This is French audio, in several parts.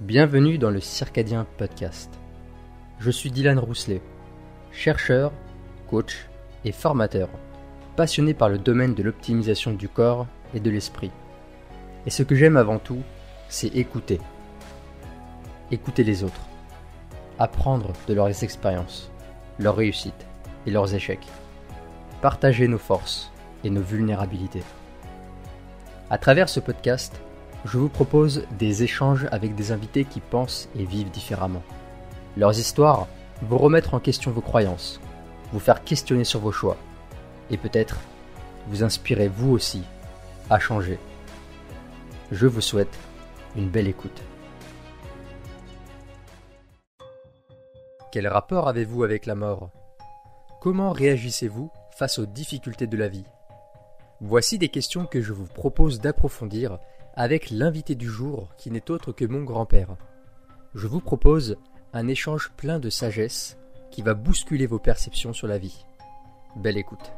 Bienvenue dans le Circadien Podcast. Je suis Dylan Rousselet, chercheur, coach et formateur, passionné par le domaine de l'optimisation du corps et de l'esprit. Et ce que j'aime avant tout, c'est écouter. Écouter les autres. Apprendre de leurs expériences, leurs réussites et leurs échecs. Partager nos forces et nos vulnérabilités. À travers ce podcast, je vous propose des échanges avec des invités qui pensent et vivent différemment. Leurs histoires vont remettre en question vos croyances, vous faire questionner sur vos choix, et peut-être vous inspirer vous aussi à changer. Je vous souhaite une belle écoute. Quel rapport avez-vous avec la mort? Comment réagissez-vous face aux difficultés de la vie? Voici des questions que je vous propose d'approfondir avec l'invité du jour qui n'est autre que mon grand-père. Je vous propose un échange plein de sagesse qui va bousculer vos perceptions sur la vie. Belle écoute.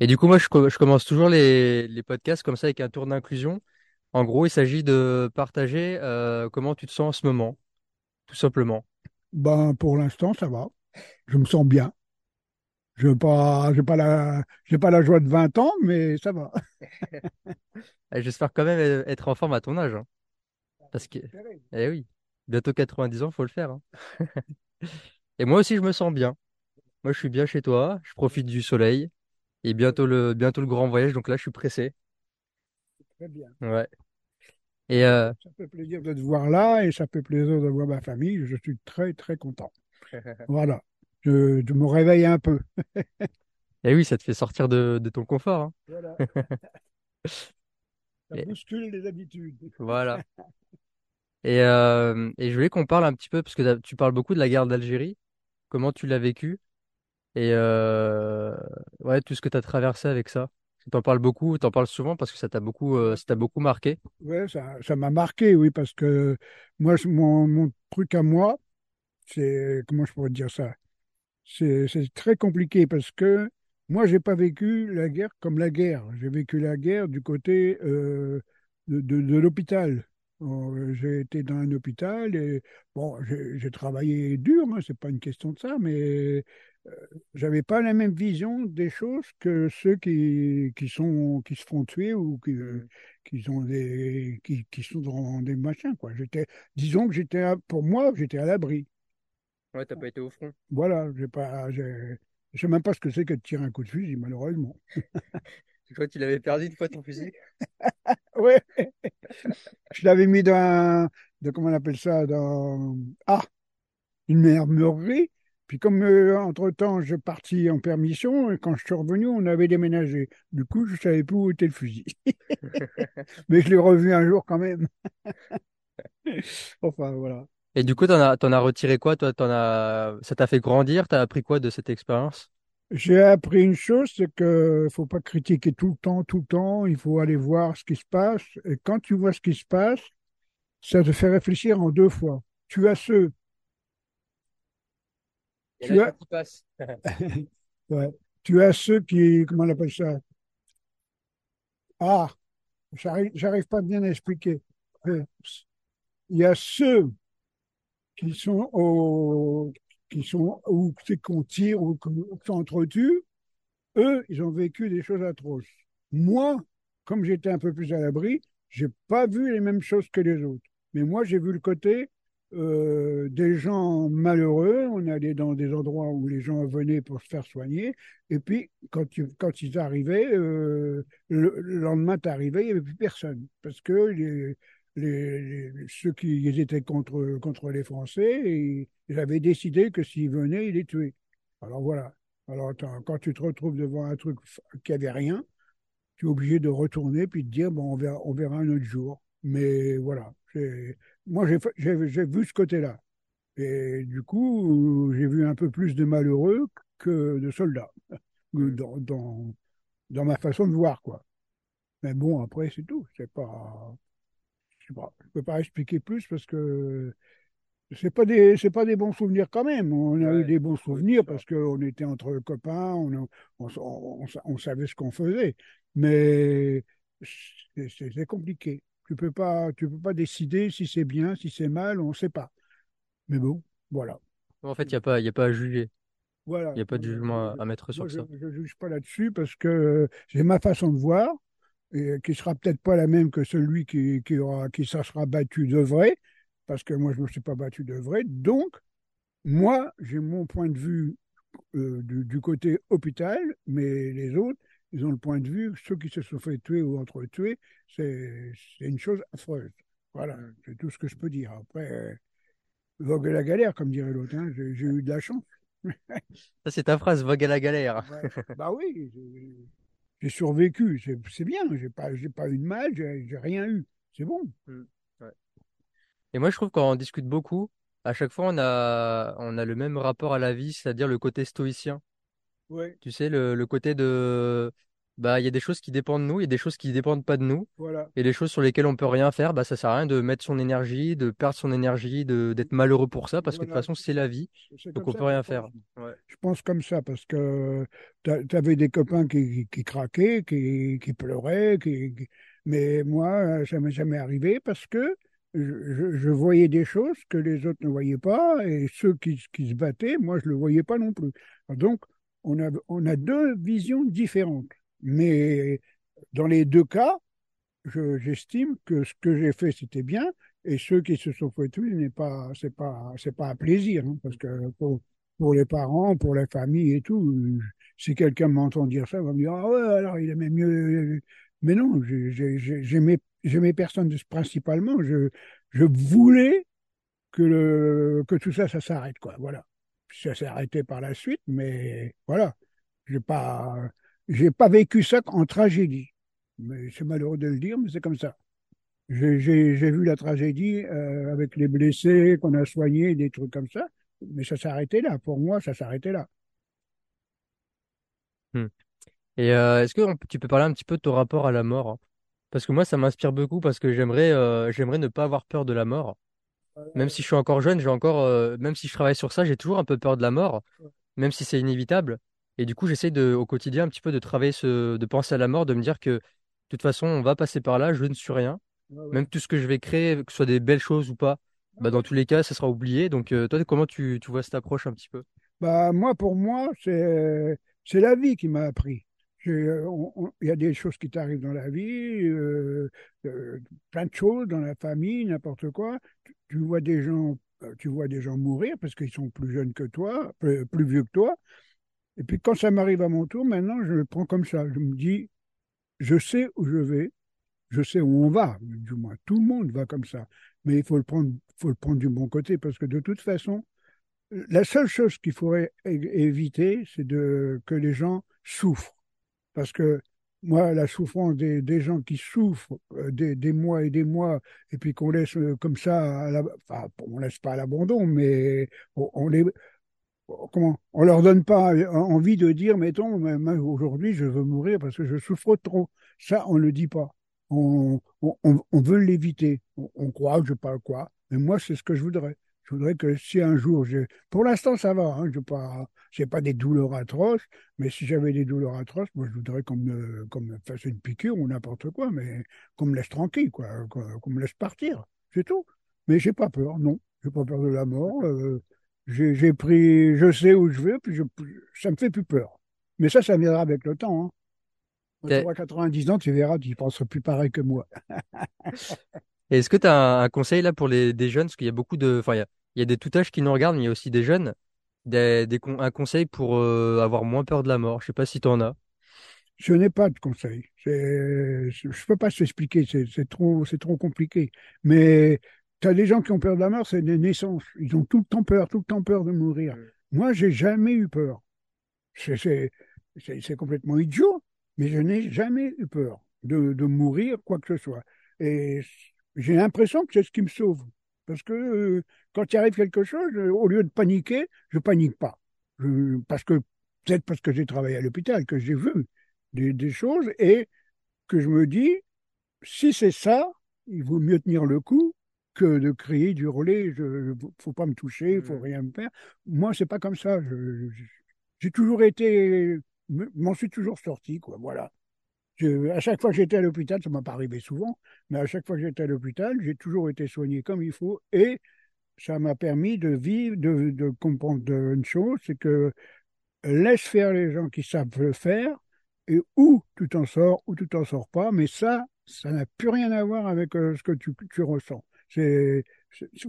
Et du coup, moi, je, commence toujours les, podcasts comme ça avec un tour d'inclusion. En gros, il s'agit de partager euh, comment tu te sens en ce moment, tout simplement. Ben, pour l'instant, ça va. Je me sens bien. Je n'ai pas, pas, la, pas la joie de 20 ans, mais ça va. J'espère quand même être en forme à ton âge. Hein. Parce que, eh oui, bientôt 90 ans, faut le faire. Hein. Et moi aussi, je me sens bien. Moi, je suis bien chez toi, je profite du soleil. Et bientôt le, bientôt le grand voyage, donc là, je suis pressé. Très bien. Ouais. Et euh, Ça fait plaisir de te voir là et ça fait plaisir de voir ma famille. Je suis très, très content. voilà je, me réveille un peu. Et eh oui, ça te fait sortir de, ton confort. Hein. Voilà. ça bouscule les habitudes. Voilà. Et, euh, et je voulais qu'on parle un petit peu, parce que tu parles beaucoup de la guerre d'Algérie, comment tu l'as vécu, et euh, ouais, tout ce que tu as traversé avec ça. Tu en parles beaucoup, tu en parles souvent parce que ça t'a beaucoup, euh, ça t'a beaucoup marqué. Ouais, ça, ça m'a marqué, oui, parce que moi, mon, mon truc à moi, c'est, comment je pourrais dire ça? C'est très compliqué parce que moi, j'ai pas vécu la guerre comme la guerre. J'ai vécu la guerre du côté euh, de, l'hôpital. J'ai été dans un hôpital et bon, j'ai travaillé dur, hein, c'est pas une question de ça, mais euh, j'avais pas la même vision des choses que ceux qui, qui sont qui se font tuer ou qui, mmh. qui sont des qui, qui sont dans des machins quoi. J'étais, disons que j'étais pour moi, j'étais à l'abri. Ouais, t'as pas été au front. Voilà, j'ai pas, je sais même pas ce que c'est que de tirer un coup de fusil, malheureusement. Tu crois que tu l'avais perdu une fois ton fusil Oui. Je l'avais mis dans, de, comment on appelle ça, dans, ah, une meurerie. Puis comme euh, entre-temps, je partis en permission, et quand je suis revenu, on avait déménagé. Du coup, je savais plus où était le fusil. Mais je l'ai revu un jour quand même. enfin, voilà. Et du coup, t'en as, t'en as retiré quoi, toi? T'en as, ça t'a fait grandir? T'as appris quoi de cette expérience? J'ai appris une chose, c'est que faut pas critiquer tout le temps, tout le temps. Il faut aller voir ce qui se passe. Et quand tu vois ce qui se passe, ça te fait réfléchir en deux fois. Tu as ceux. tu as... ouais. Tu as ceux qui, comment on appelle ça? Ah, j'arrive, j'arrive pas bien à expliquer. Il y a ceux qui sont au, qui sont c'est qu'on tire ou qu'on s'entretue, eux, ils ont vécu des choses atroces. Moi, comme j'étais un peu plus à l'abri, j'ai pas vu les mêmes choses que les autres. Mais moi, j'ai vu le côté euh, des gens malheureux. On allait dans des endroits où les gens venaient pour se faire soigner. Et puis, quand, quand ils arrivaient, euh, le, le, lendemain, t'arrivais, il n'y avait plus personne. Parce que les, les, ceux qui étaient contre, contre les Français et ils avaient décidé que s'ils venaient, ils les tuaient. Alors voilà. Alors quand tu te retrouves devant un truc qui avait rien, tu es obligé de retourner puis de dire bon on verra, on verra un autre jour. Mais voilà. Moi j'ai vu ce côté-là. Et du coup, j'ai vu un peu plus de malheureux que de soldats dans, dans, dans ma façon de voir, quoi. Mais bon, après, c'est tout. C'est pas je ne peux pas expliquer plus parce que c'est pas des c'est pas des bons souvenirs quand même. On a eu des bons souvenirs parce qu'on était entre copains, on, on, on, savait ce qu'on faisait. Mais c'est compliqué. Tu peux pas, tu peux pas décider si c'est bien, si c'est mal, on ne sait pas. Mais bon, voilà. En fait, il n'y a pas, y a pas à juger. Voilà. Il n'y a pas de jugement à, à mettre sur Moi, je ça. ne juge pas là-dessus parce que j'ai ma façon de voir et qui sera peut-être pas la même que celui qui, qui aura, qui s'en sera battu de vrai, parce que moi, je ne me suis pas battu de vrai. Donc, moi, j'ai mon point de vue euh, du, du côté hôpital, mais les autres, ils ont le point de vue, ceux qui se sont fait tuer ou entretués, c'est c'est une chose affreuse. Voilà, c'est tout ce que je peux dire. Après, euh, vogue la galère, comme dirait l'autre, hein, j'ai eu de la chance. Ça, c'est ta phrase, vogue à la galère. Bah oui, j'ai survécu, c'est bien, j'ai pas, j'ai pas eu de mal, j'ai rien eu, c'est bon. Mm. Ouais. Et moi, je trouve qu'on discute beaucoup. À chaque fois, on a, on a le même rapport à la vie, c'est-à-dire le côté stoïcien. Ouais, Tu sais, le, le côté de, bah, il y a des choses qui dépendent de nous, il y a des choses qui dépendent pas de nous. voilà, Et les choses sur lesquelles on peut rien faire, bah, ça sert à rien de mettre son énergie, de perdre son énergie, de, d'être malheureux pour ça, parce que de toute façon, c'est la vie. Donc, on peut rien pense. faire. Ouais. Je pense comme ça parce que tu avais des copains qui, qui craquaient, qui, qui pleuraient, qui, qui- mais moi, ça m'est jamais arrivé parce que je, je- je voyais des choses que les autres ne voyaient pas et ceux qui, qui se battaient, moi, je ne le voyais pas non plus. Donc, on a, on a deux visions différentes. Mais dans les deux cas, je- j'estime que ce que j'ai fait, c'était bien, et ceux qui se sont fait tuer, n'est pas, c'est pas, c'est pas plaisir, hein, parce que pour, les parents, pour la famille et tout, si quelqu'un m'entend dire ça, il va me dire, ah ouais, alors il aimait mieux. Mais non, j'ai- j'ai- j'ai- j'aimais, j'aimais personne principalement, je, voulais que que tout ça, ça s'arrête, quoi, voilà. Ça s'est arrêté par la suite, mais voilà, j'ai pas, j'ai pas vécu ça en tragédie. Mais c'est malheureux de le dire, mais c'est comme ça. J'ai vu la tragédie euh, avec les blessés qu'on a soignés, des trucs comme ça, mais ça s'arrêtait là. Pour moi, ça s'arrêtait là. Hmm. Et euh, est-ce que on- tu peux parler un petit peu de ton rapport à la mort? Parce que moi, ça m'inspire beaucoup parce que j'aimerais euh, j'aimerais ne pas avoir peur de la mort. Même si je suis encore jeune, j'ai encore, même si je travaille sur ça, j'ai toujours un peu peur de la mort, même si c'est inévitable. Et du coup, j'essaie de, au quotidien, un petit peu de travailler ce, de penser à la mort, de me dire que de toute façon, on va passer par là, je ne suis rien. Ouais, ouais. Même tout ce que je vais créer, que ce soit des belles choses ou pas, bah, dans tous les cas, ça sera oublié. Donc, euh, toi, comment tu, tu vois cette approche un petit peu? Bah, moi, pour moi, c'est c'est la vie qui m'a appris. Euh, Il y a des choses qui t'arrivent dans la vie, euh, euh, plein de choses dans la famille, n'importe quoi. Tu, tu vois des gens, tu vois des gens mourir parce qu'ils sont plus jeunes que toi, plus, plus vieux que toi. Et puis quand ça m'arrive à mon tour, maintenant, je le prends comme ça. Je me dis, je sais où je vais, je sais où on va, du moins. Tout le monde va comme ça. Mais il faut le prendre, faut le prendre du bon côté parce que de toute façon, la seule chose qu'il faudrait éviter, c'est de, que les gens souffrent. Parce que moi, la souffrance des, gens qui souffrent euh, des, mois et des mois, et puis qu'on laisse euh, comme ça, à la- enfin, on laisse pas à l'abandon, mais on les, comment, on leur donne pas envie de dire, mettons, aujourd'hui, je veux mourir parce que je souffre trop. Ça, on ne le dit pas. On, on, veut l'éviter. On, croit, je sais pas quoi. Mais moi, c'est ce que je voudrais. Je voudrais que si un jour, pour l'instant, ça va. Hein, je pas, pas des douleurs atroces, mais si j'avais des douleurs atroces, moi, je voudrais qu'on me, qu'on me fasse une piqûre ou n'importe quoi, mais qu'on me laisse tranquille, quoi, qu'on me laisse partir. C'est tout. Mais j'ai pas peur, non. J'ai pas peur de la mort. euh, j'ai pris, je sais où je vais, puis je, ça me fait plus peur. Mais ça, ça viendra avec le temps. Hein. Quand tu T'es- auras 90 ans, tu verras, tu penseras plus pareil que moi. Est-ce que tu as un, conseil là pour les, des jeunes? Parce qu'il y a beaucoup de, enfin, il y a, il y a des tout âges qui nous regardent, mais il y a aussi des jeunes. Des, des un conseil pour euh, avoir moins peur de la mort. Je sais pas si tu en as. Je n'ai pas de conseil. Je ne peux pas s'expliquer, c'est c'est trop, c'est trop compliqué. Mais tu as des gens qui ont peur de la mort, c'est des naissances. Ils ont tout le temps peur, tout le temps peur de mourir. Moi, j'ai jamais eu peur. C'est complètement idiot, mais je n'ai jamais eu peur de, de mourir, quoi que ce soit. Et j'ai l'impression que c'est ce qui me sauve. Parce que euh, quand il arrive quelque chose, euh, au lieu de paniquer, je panique pas. Je- parce que peut-être parce que j'ai travaillé à l'hôpital, que j'ai vu des, des choses et que je me dis, si c'est ça, il vaut mieux tenir le coup que de crier, d'hurler, je, faut pas me toucher, il faut Mhm. rien me faire. Moi, c'est pas comme ça. Je- je- j'ai toujours été, m'en suis toujours sorti, quoi. Voilà. Je- à chaque fois que j'étais à l'hôpital, ça m'a pas arrivé souvent, mais à chaque fois que j'étais à l'hôpital, j'ai toujours été soigné comme il faut et ça m'a permis de vivre, de, de comprendre une chose, c'est que laisse faire les gens qui savent le faire et ou tu t'en sors ou tu t'en sors pas, mais ça, ça n'a plus rien à voir avec euh, ce que tu, tu ressens. C'est,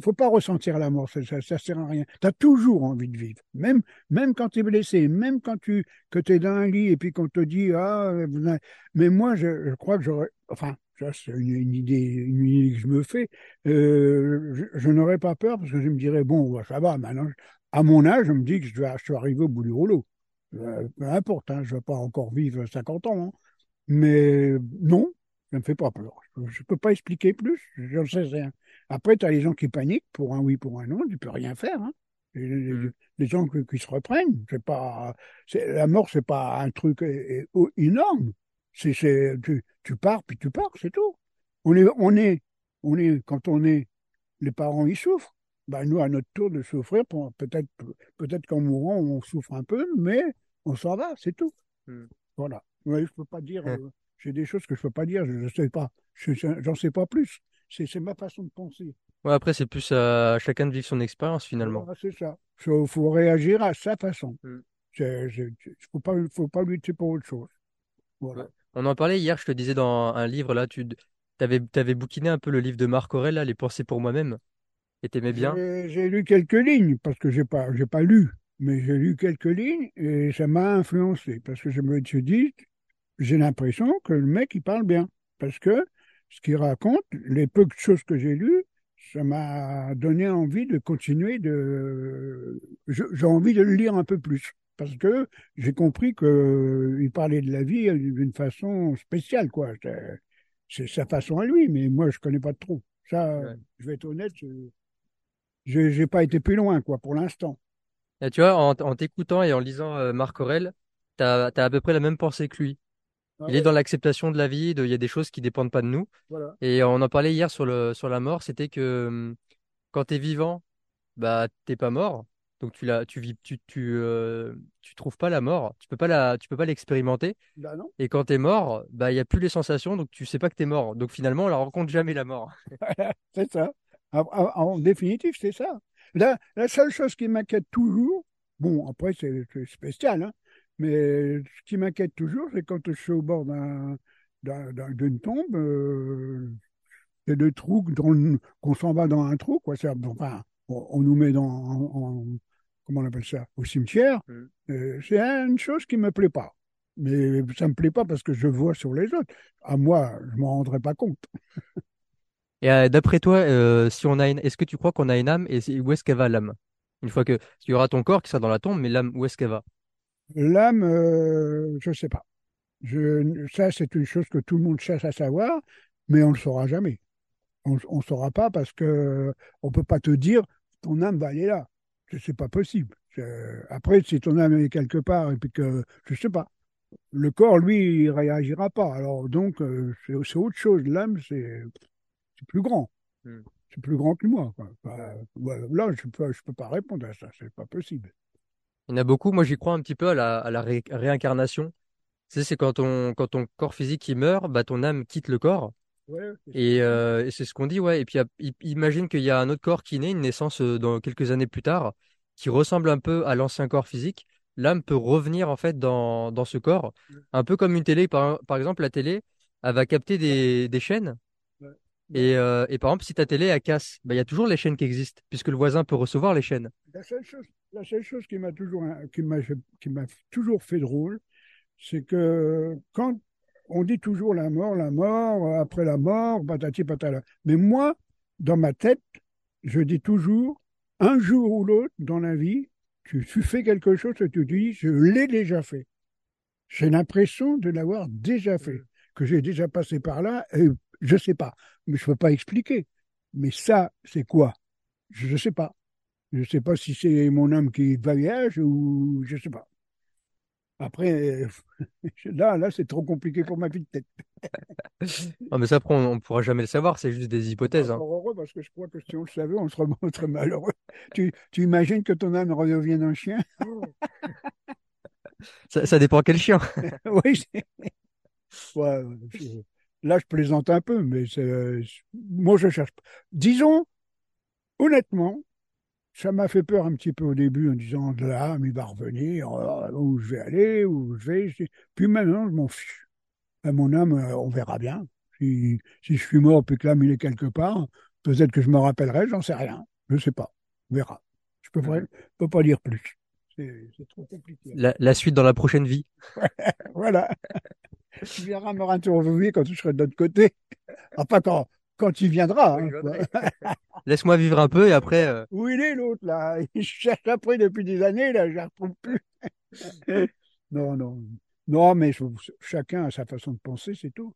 faut pas ressentir la mort, ça, ça, sert à rien. Tu as toujours envie de vivre, même, même quand tu es blessé, même quand tu que es dans un lit et puis qu'on te dit ah, mais moi je, crois que j'aurais, enfin, ça c'est une, idée, une que je me fais. Euh, je, je n'aurais pas peur parce que je me dirais bon, bah, ça va maintenant. À mon âge, je me dis que je, dois, je suis arrivé au bout du rouleau. Euh, peu importe, hein, je ne vais pas encore vivre 50 ans, hein. mais non, ça ne me fait pas peur. Je ne peux pas expliquer plus, je ne sais rien. Après, tu as les gens qui paniquent pour un oui, pour un non, tu peux rien faire. Hein. Les, les- Mm. les gens qui, qui se reprennent, c'est pas, la mort, c'est pas un truc é- é- énorme. C'est, tu, tu pars, puis tu pars, c'est tout. On est, on est, on est, quand on est, les parents, ils souffrent. Ben, nous, à notre tour de souffrir, pour- peut-être, peut-être qu'en mourant, on souffre un peu, mais on s'en va, c'est tout. Mm. Voilà. Ouais, je peux pas dire, Ouais. euh, j'ai des choses que je peux pas dire, je ne sais pas. Je- je- J'en sais pas plus. C'est, ma façon de penser. Ouais, après, c'est plus à chacun de vivre son expérience finalement. C'est ça. Il faut, réagir à sa façon. Mm. Il ne faut pas, faut pas lutter pour autre chose. Voilà. Ouais. On en parlait hier, je te disais dans un livre, là, tu avais, bouquiné un peu le livre de Marc Aurèle, là, Les pensées pour moi-même. Et t'aimais bien? J'ai j'ai lu quelques lignes, parce que j'ai pas, j'ai pas lu, mais j'ai lu quelques lignes et ça m'a influencé, parce que je me suis dit, j'ai l'impression que le mec, il parle bien, parce que ce qu'il raconte, les peu de choses que j'ai lues, ça m'a donné envie de continuer de, j'ai envie de le lire un peu plus, parce que j'ai compris que il parlait de la vie d'une façon spéciale, quoi. C'est- sa façon à lui, mais moi, je connais pas trop. Ça, Ouais. je vais être honnête, je- j'ai pas été plus loin, quoi, pour l'instant. Tu vois, en, en t'écoutant et en lisant euh, Marc Aurèle, t'as, t'as à peu près la même pensée que lui. Ah Il est dans l'acceptation de la vie, de, il y a des choses qui dépendent pas de nous. voilà. Et on en parlait hier sur le, sur la mort, c'était que hum, quand t'es vivant, bah, t'es pas mort. Donc tu la, tu vis, tu, tu, euh, tu trouves pas la mort. Tu peux pas la, tu peux pas l'expérimenter. Bah non, Et quand t'es mort, bah, il y a plus les sensations, donc tu sais pas que t'es mort. Donc finalement, on la rencontre jamais la mort. c'est ça. En, en- en définitive, c'est ça. La, la seule chose qui m'inquiète toujours, bon, après, c'est c'est spécial, hein, mais ce qui m'inquiète toujours, c'est quand je suis au bord d'un, d'un- d'un- d'une tombe, euh, c'est le trou, dans le- qu'on s'en va dans un trou, quoi. Enfin, on, on nous met dans, en, en- comment on appelle ça, au cimetière. Mm. Euh, c'est une chose qui me plaît pas. Mais ça me plaît pas parce que je vois sur les autres. À moi, je m'en rendrai pas compte. Et euh, d'après toi, euh, si on a une, est-ce que tu crois qu'on a une âme et où est-ce qu'elle va l'âme? Une fois que il y aura ton corps qui sera dans la tombe, mais l'âme, où est-ce qu'elle va? L'âme, euh, je sais pas. Je, ça, c'est une chose que tout le monde cherche à savoir, mais on le saura jamais. On ne saura pas parce que on peut pas te dire ton âme va aller là. C'est pas possible. Après, si ton âme est quelque part et puis que je sais pas, le corps lui il réagira pas. Alors donc euh, c'est autre chose. L'âme c'est plus grand. Hmm. C'est plus grand que moi. quoi. Voilà. là, je peux je peux pas répondre à ça. C'est pas possible. Il y en a beaucoup. Moi, j'y crois un petit peu à la, à la ré- réincarnation. Tu sais, c'est quand ton, quand ton corps physique il meurt, bah ton âme quitte le corps. Ouais, c'est Et, euh, et c'est ce qu'on dit, ouais. Et puis, y imagine qu'il y a un autre corps qui naît, une naissance euh, dans quelques années plus tard, qui ressemble un peu à l'ancien corps physique. L'âme peut revenir en fait dans, dans ce corps, un peu comme une télé. Par, par exemple, la télé, elle va capter des, des chaînes. Ouais. Et, euh, et par exemple, si ta télé elle casse, bah, il y a toujours les chaînes qui existent, puisque le voisin peut recevoir les chaînes. La seule chose, la seule chose qui m'a toujours, qui m'a, qui m'a toujours fait drôle, c'est que quand on dit toujours la mort, la mort, après la mort, patati patala. Mais moi, dans ma tête, je dis toujours, un jour ou l'autre dans la vie, tu, fais quelque chose et tu dis, je l'ai déjà fait. J'ai l'impression de l'avoir déjà fait, que j'ai déjà passé par là, et je sais pas, mais je peux pas expliquer. Mais ça, c'est quoi? Je ne sais pas. Je ne sais pas si c'est mon âme qui voyage ou je ne sais pas. Après, là, là, c'est trop compliqué pour ma vie de tête. Non, mais ça, après, on, on pourra jamais le savoir, c'est juste des hypothèses. hein. Encore heureux parce que je crois que si on le savait, on serait très malheureux. Tu, tu imagines que ton âme redevienne un chien? Ça, ça dépend quel chien. Oui, c'est- Ouais, là, je plaisante un peu, mais c'est, moi, je cherche. Disons, honnêtement, ça m'a fait peur un petit peu au début en disant, de là, il va revenir, euh, où je vais aller, où je vais. Je- Puis maintenant, je m'en fiche. À mon âme, euh, on verra bien. Si, si je suis mort puis que l'âme, il est quelque part, peut-être que je me rappellerai, j'en sais rien. Je sais pas. On verra. Je peux pas, peux pas dire plus. C'est trop compliqué. La, la suite dans la prochaine vie. Voilà. Tu viendras me interviewer quand tu seras de l'autre côté. Enfin, quand, quand tu viendras. hein, Laisse-moi vivre un peu et après. euh, Où il est l'autre là? Je cherche après depuis des années, là, je ne la retrouve plus. Non, non. Non, mais je- chacun a sa façon de penser, c'est tout.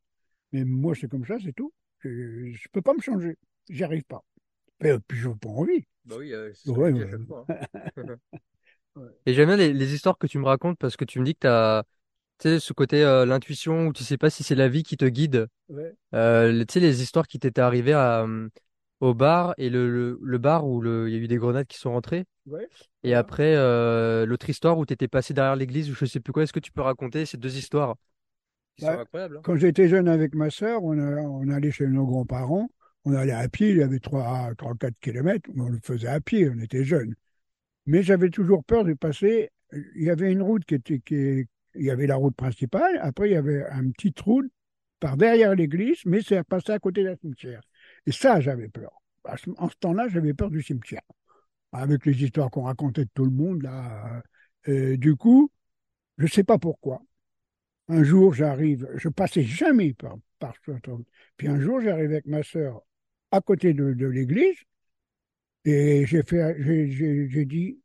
Mais moi, c'est comme ça, c'est tout. Je ne peux pas me changer. J'y arrive pas. Et puis, je n'ai pas envie. Bah oui, euh, ce que Ouais, je dis à ouais. chaque fois. Ouais. Et j'aime bien les, les histoires que tu me racontes parce que tu me dis que tu as tu ce côté euh, l'intuition où tu sais pas si c'est la vie qui te guide. Ouais. Euh, les- tu sais, les histoires qui t'étaient arrivées à, euh, au bar et le, le, le bar où il y a eu des grenades qui sont rentrées. Ouais. Et après, euh, l'autre histoire où tu étais passé derrière l'église ou je sais plus quoi. Est-ce que tu peux raconter ces deux histoires qui Ouais. sont incroyables hein? Quand j'étais jeune avec ma sœur, on, a- on allait chez nos grands-parents. On allait à pied, il y avait 3, 4 kilomètres. On le faisait à pied, on était jeunes. Mais j'avais toujours peur de passer. Il y avait une route qui était. Qui, il y avait la route principale. Après, il y avait un petit route par derrière l'église, mais c'est passé à côté d'un cimetière. Et ça, j'avais peur. Ce- En ce temps-là, j'avais peur du cimetière. Avec les histoires qu'on racontait de tout le monde, là. Euh, du coup, je ne sais pas pourquoi. Un jour, j'arrive, je passais jamais par, par route. Puis un jour, j'arrive avec ma sœur à côté de, de l'église et j'ai dit,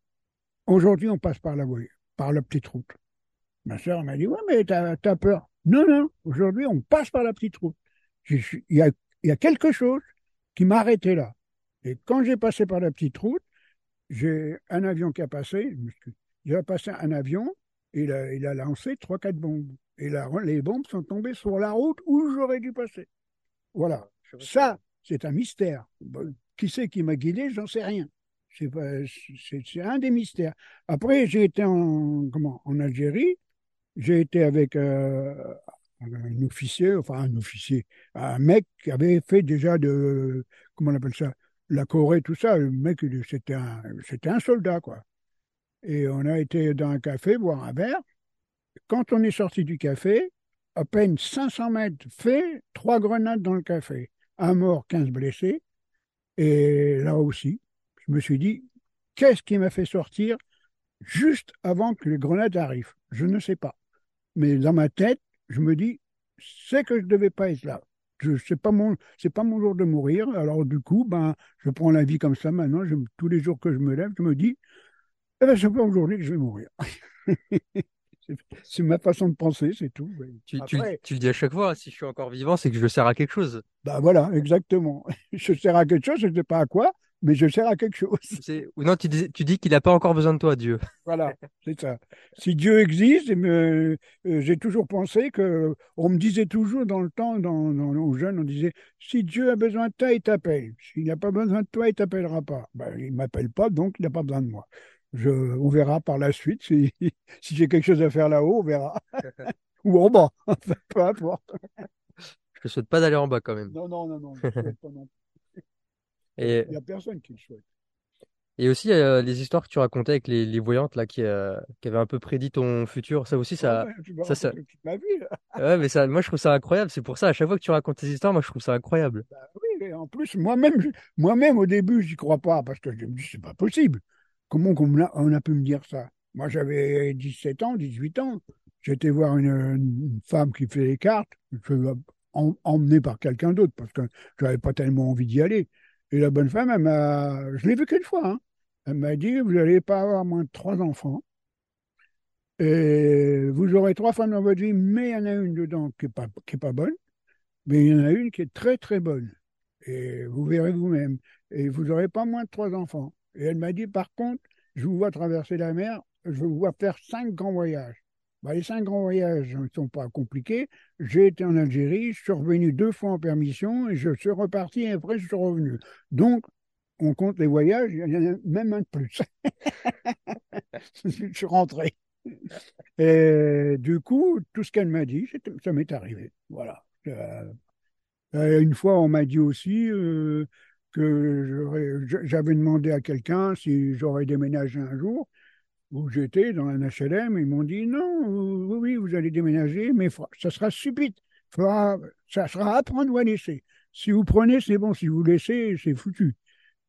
aujourd'hui, on passe par la voie, par la petite route. Ma sœur m'a dit, ouais, mais t'as, t'as peur. Non, non, aujourd'hui, on passe par la petite route. Il y a, il y a quelque chose qui m'a arrêté là. Et quand j'ai passé par la petite route, j'ai un avion qui a passé, a passé un avion, et il a, il a lancé trois, quatre bombes. Et les bombes sont tombées sur la route où j'aurais dû passer. Voilà. Ça, c'est un mystère. Bon, qui c'est qui m'a guidé J'en sais rien. C'est un des mystères. Après, j'ai été en, comment, en Algérie. J'ai été avec euh, un officier, enfin un officier, un mec qui avait fait déjà de, comment on appelle ça, la Corée, tout ça. Le mec, c'était un, un soldat, quoi. Et on a été dans un café boire un verre. Quand on est sorti du café, à peine 500 mètres fait, trois grenades dans le café. Un mort, 15 blessés. Et là aussi, je me suis dit, qu'est-ce qui m'a fait sortir juste avant que les grenades arrivent? Je ne sais pas. Mais dans ma tête, je me dis, c'est que je ne devais pas être là. Je sais pas mon, c'est pas mon jour de mourir. Alors du coup, ben, je prends la vie comme ça maintenant. Je- tous les jours que je me lève, je me dis, eh ben, c'est pas aujourd'hui que je vais mourir. C'est- c'est ma façon de penser, c'est tout. ouais. Tu, tu le- Après, tu le dis à chaque fois, si je suis encore vivant, c'est que je sers à quelque chose. bah voilà, exactement. Je sers à quelque chose, je ne sais pas à quoi, mais je sers à quelque chose. Ou non, tu dis, tu dis qu'il n'a pas encore besoin de toi, Dieu. Voilà, c'est ça. Si Dieu existe, euh, j'ai toujours pensé que, on me disait toujours dans le temps, dans, dans, aux jeunes, on disait, si Dieu a besoin de toi, il t'appelle. S'il n'a pas besoin de toi, il t'appellera pas. Ben, il m'appelle pas, donc il n'a pas besoin de moi. Je, on verra par la suite si, si j'ai quelque chose à faire là-haut, on verra. Ou en bas, peu importe. Je te souhaite pas d'aller en bas quand même. Non, non, non, non, je ne souhaite pas non plus. Et, Il n'y a personne qui le souhaite. et aussi, euh, les histoires que tu racontais avec les, les voyantes là, qui, euh, qui avaient un peu prédit ton futur, ça aussi, ça. Ah ouais, tu ça, ça- ma vie, là. Ouais, mais ça, moi, je trouve ça incroyable. C'est pour ça, à chaque fois que tu racontes tes histoires, moi, je trouve ça incroyable. Oui, et en plus, moi-même, moi-même au début, j'y crois pas parce que je me dis, c'est pas possible. Comment me l'a- on a pu me dire ça? Moi, j'avais 17 ans, 18 ans. J'étais voir une, une femme qui fait les cartes, je, em- emmenée par quelqu'un d'autre parce que j'avais pas tellement envie d'y aller. Et la bonne femme, elle m'a, je l'ai vu qu'une fois, hein. Elle m'a dit, vous n'allez pas avoir moins de trois enfants. Et vous aurez trois femmes dans votre vie, mais il y en a une dedans qui n'est pas, bonne, mais il y en a une qui est très très bonne. Et vous verrez vous-même. Et vous n'aurez pas moins de trois enfants. Et elle m'a dit, par contre, je vous vois traverser la mer, je vous vois faire cinq grands voyages. Bah, les cinq grands voyages ne sont pas compliqués. J'ai été en Algérie, je suis revenu deux fois en permission et je suis reparti et après je suis revenu. Donc, on compte les voyages, il y en a même un de plus. je suis rentré. Et du coup, tout ce qu'elle m'a dit, ça m'est arrivé. Voilà. Euh, euh, une fois, on m'a dit aussi euh, que j'avais demandé à quelqu'un si j'aurais déménagé un jour où j'étais dans un HLM. Ils m'ont dit non, oui, vous allez déménager, mais ça sera subite. Faudra, ça sera à prendre ou à laisser. Si vous prenez, c'est bon. Si vous laissez, c'est foutu.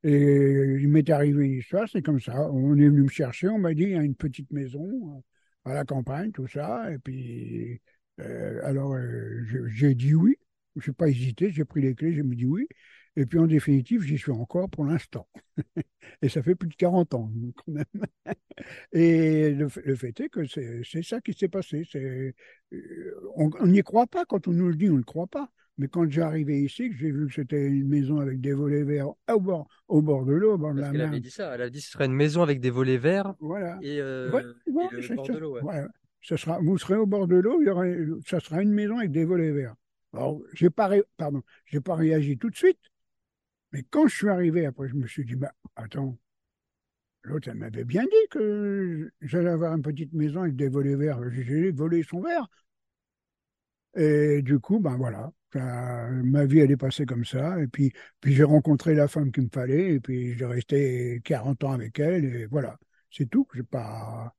Et il m'est arrivé une histoire, c'est comme ça. On est venu me chercher, on m'a dit, il y a une petite maison euh, à la campagne, tout ça. Et puis, euh, alors, euh, j'ai dit oui. Je n'ai pas hésité, j'ai pris les clés, j'ai dit oui. Et puis, en définitive, j'y suis encore pour l'instant. Et ça fait plus de 40 ans, quand même. Et le, fait- le fait est que c'est ça qui s'est passé. Euh, on n'y croit pas quand on nous le dit, on ne le croit pas. Mais quand j'ai arrivé ici, que j'ai vu que c'était une maison avec des volets verts au bord, au bord de l'eau, au bord de la mer, avait dit ça. Elle a dit que ce serait une maison avec des volets verts voilà. et, euh, Ouais, et ouais, le c'est bord ça. de l'eau. ouais. Ouais. Ce sera, vous serez au bord de l'eau, ça sera une maison avec des volets verts. Alors, j'ai pas, ré- pardon, j'ai pas réagi tout de suite, mais quand je suis arrivé, après, je me suis dit, bah, attends, l'autre, elle m'avait bien dit que j'allais avoir une petite maison avec des volets verts. J'ai volets sont verts. Et du coup, ben voilà, ça- ma vie, elle est passée comme ça. Et puis, puis j'ai rencontré la femme qu'il me fallait, et puis j'ai resté 40 ans avec elle, et voilà, c'est tout. J'ai pas,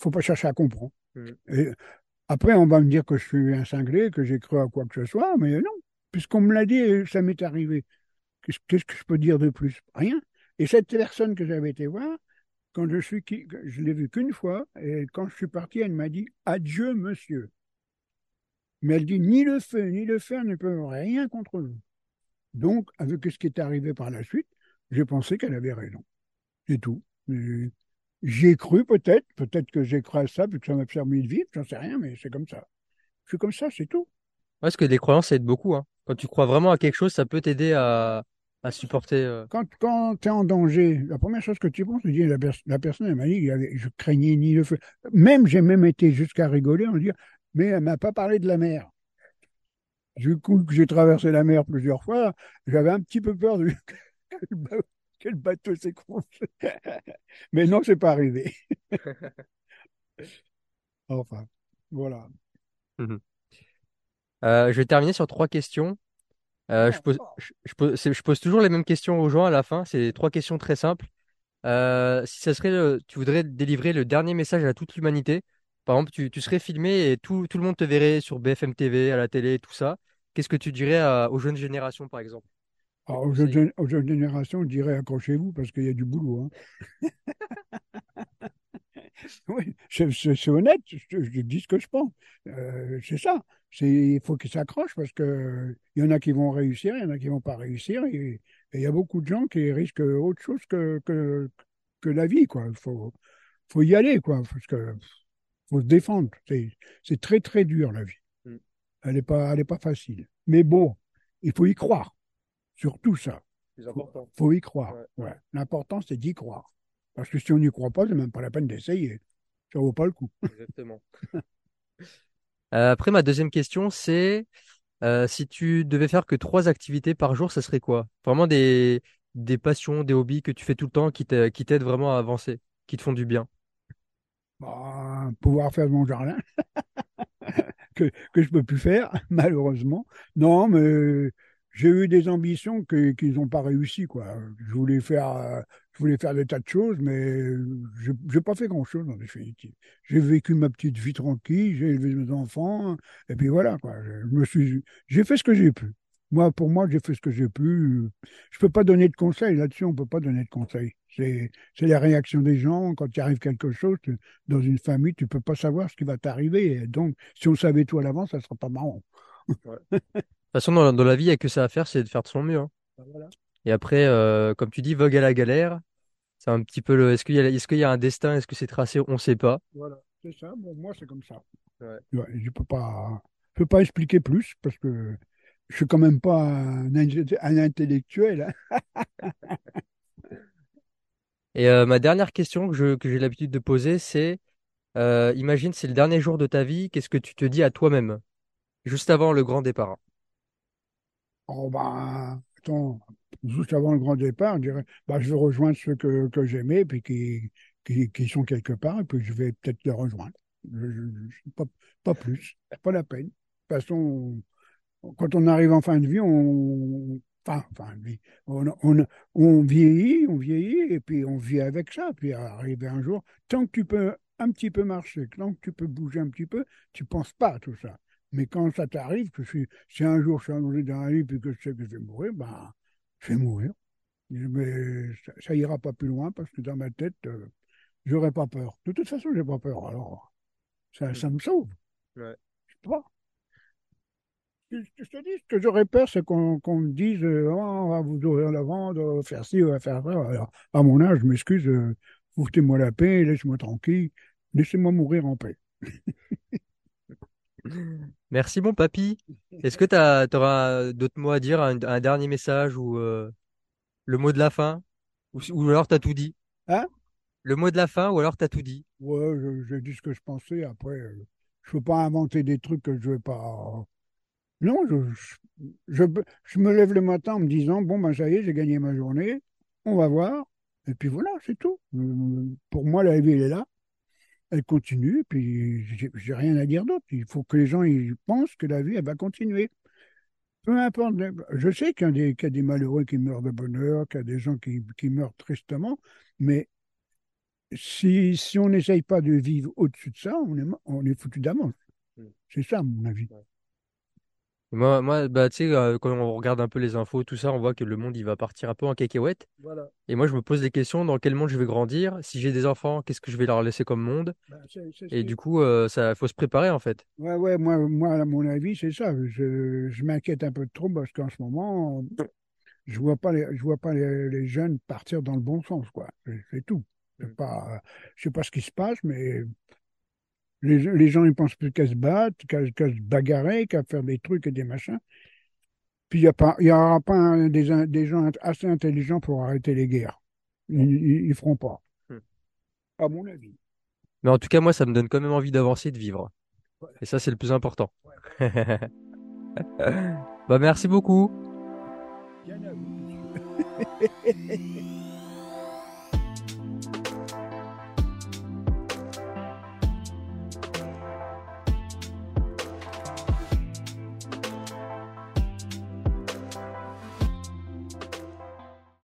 faut pas chercher à comprendre. Mm. Et après, on va me dire que je suis un cinglé, que j'ai cru à quoi que ce soit, mais non, puisqu'on me l'a dit, ça m'est arrivé. Qu'est-ce que je peux dire de plus? Rien. Et cette personne que j'avais été voir, quand je suis, je l'ai vue qu'une fois, et quand je suis parti, elle m'a dit adieu, monsieur. Mais elle dit ni le feu ni le fer ne peuvent rien contre nous. Donc, avec ce qui est arrivé par la suite, j'ai pensé qu'elle avait raison. C'est tout. Mais J'y ai cru peut-être, peut-être que j'ai cru à ça, puis que ça m'a permis de vivre, j'en sais rien, mais c'est comme ça. Je suis comme ça, c'est tout. Parce que les croyances, ça aide beaucoup. hein. Quand tu crois vraiment à quelque chose, ça peut t'aider à, à supporter. euh, Quand, quand tu es en danger, la première chose que tu penses, tu dis, la, pers- la personne, elle m'a dit, je craignais ni le feu. Même, j'ai même été jusqu'à rigoler en disant, mais elle m'a pas parlé de la mer. Du coup, que j'ai traversé la mer plusieurs fois, j'avais un petit peu peur du, que le ba- que le bateau s'écroule. Mais non, c'est pas arrivé. Enfin, voilà. Euh, je vais terminer sur trois questions. Euh, je pose, je, je pose, c'est- je pose toujours les mêmes questions aux gens à la fin. C'est trois questions très simples. Euh, si ça serait, le- tu voudrais délivrer le dernier message à toute l'humanité, par exemple, tu, tu serais filmé et tout, tout le monde te verrait sur BFM TV, à la télé, tout ça. Qu'est-ce que tu dirais à- aux jeunes générations, par exemple? Alors, jeunes, aux jeunes générations, je dirais accrochez-vous parce qu'il y a du boulot. hein. Oui, c'est honnête, je, je dis ce que je pense. Euh, c'est ça. Il faut qu'ils s'accrochent parce que il y en a qui vont réussir, il y en a qui vont pas réussir. Et il y a beaucoup de gens qui risquent autre chose que, que, que la vie. Il faut, faut y aller, quoi, parce que faut se défendre. C'est, très, très dur, la vie. Mm. Elle n'est pas, elle est pas facile. Mais bon, il faut y croire. Surtout ça. important? faut y croire. Ouais. Ouais. L'important, c'est d'y croire. Parce que si on n'y croit pas, c'est même pas la peine d'essayer. Ça vaut pas le coup. Exactement. Euh, après, ma deuxième question, c'est euh, si tu devais faire que trois activités par jour, ça serait quoi? Vraiment des, des passions, des hobbies que tu fais tout le temps qui t'a- qui t'aident vraiment à avancer, qui te font du bien? Bah, pouvoir faire mon jardin, que, que je peux plus faire, malheureusement. Non, mais j'ai eu des ambitions qu'ils n'ont pas réussi, quoi. Je voulais faire, euh, je voulais faire des tas de choses, mais je n'ai pas fait grand-chose, en définitive. J'ai vécu ma petite vie tranquille, j'ai élevé mes enfants, et puis voilà, quoi. Je me suis, j'ai fait ce que j'ai pu. Moi, pour moi, j'ai fait ce que j'ai pu. Je peux pas donner de conseils là-dessus, on peut pas donner de conseils. C'est, c'est la réaction des gens. Quand il arrive quelque chose, tu- dans une famille, tu peux pas savoir ce qui va t'arriver. Donc, si on savait tout à l'avance, ça serait pas marrant. toute façon, dans, dans la vie, il n'y a que ça à faire, c'est de faire de son mieux. hein. Voilà. Et après, euh, comme tu dis, vogue à la galère. C'est un petit peu le. Est-ce qu'il y a, est-ce qu'il y a un destin? Est-ce que c'est tracé? On ne sait pas. Voilà. C'est ça. Bon, moi, c'est comme ça. Ouais. Ouais, je peux pas, je peux pas expliquer plus parce que je suis quand même pas un, ingé- un intellectuel. hein. Et euh, ma dernière question que je, que j'ai l'habitude de poser, c'est euh, imagine, c'est le dernier jour de ta vie, qu'est-ce que tu te dis à toi-même, juste avant le grand départ? Oh, bah, attends, juste avant le grand départ, je dirais, bah, je vais rejoindre ceux que, j'aimais puis qui, qui, sont quelque part, et puis je vais peut-être les rejoindre. Pas, pas plus, pas la peine. De toute façon, on- quand on arrive en fin de vie, on, on vieillit, on vieillit, et puis on vit avec ça. Puis arriver un jour, tant que tu peux un petit peu marcher, tant que tu peux bouger un petit peu, tu penses pas à tout ça. Mais quand ça t'arrive, que si un jour je suis allongé dans la lit puis que je sais que je vais mourir, ben, je vais mourir. Mais ça, ça ira pas plus loin parce que dans ma tête, euh, j'aurais pas peur. De toute façon, j'ai pas peur. Alors, ça, ça me sauve. Ouais. Je sais pas. Je je te dis, ce que j'aurais peur, c'est qu'on me dise euh, Oh, on va vous ouvrir la vente, on va faire ci, on va faire ça. Alors, à mon âge, je m'excuse, euh, foutez-moi la paix, laissez-moi tranquille, laissez-moi mourir en paix. Merci mon papy. Est-ce que t'as, t'auras d'autres mots à dire, un, un dernier message ou euh, le mot de la fin? Ou, alors t'as tout dit? Hein? Le mot de la fin ou alors t'as tout dit? Ouais, je- j'ai dit ce que je pensais. Après, euh, je ne veux pas inventer des trucs que je ne veux pas. Non, je, je, me lève le matin en me disant bon, ben ça y est, j'ai gagné ma journée, on va voir. Et puis voilà, c'est tout. Euh, Pour moi, la vie, elle est là. Elle continue, puis j'ai rien à dire d'autre. Il faut que les gens ils pensent que la vie, elle va continuer. Peu importe. Je sais qu'il y, a des- qu'il y a des malheureux qui meurent de bonheur, qu'il y a des gens qui, qui meurent tristement, mais si, si on n'essaye pas de vivre au-dessus de ça, on est, on est foutu d'avance. Mm. C'est ça, à mon avis. Moi, moi, bah, tu sais, euh, quand on regarde un peu les infos, tout ça, on voit que le monde, il va partir un peu en cacahuète. Voilà. Et moi, je me pose des questions, dans quel monde je vais grandir? Si j'ai des enfants, qu'est-ce que je vais leur laisser comme monde? Bah, c'est- c'est ce Et du coup, euh, ça, faut se préparer, en fait. Ouais, ouais, moi, moi, à mon avis, c'est ça. Je, je m'inquiète un peu trop parce qu'en ce moment, je vois pas les, je vois pas les, les jeunes partir dans le bon sens, quoi. C'est c'est tout. C'est Mm. pas, je sais pas ce qui se passe, mais les, les gens, ils pensent plus qu'à se battre, qu'à se bagarrer, qu'à faire des trucs et des machins. Puis il y a pas, il y aura pas un- des, in- des gens assez intelligents pour arrêter les guerres. Ils, ils feront pas. Mm. À mon avis. Mais en tout cas, moi, ça me donne quand même envie d'avancer, de vivre. Et ça, c'est le plus important. Bah, merci beaucoup. Bien à vous.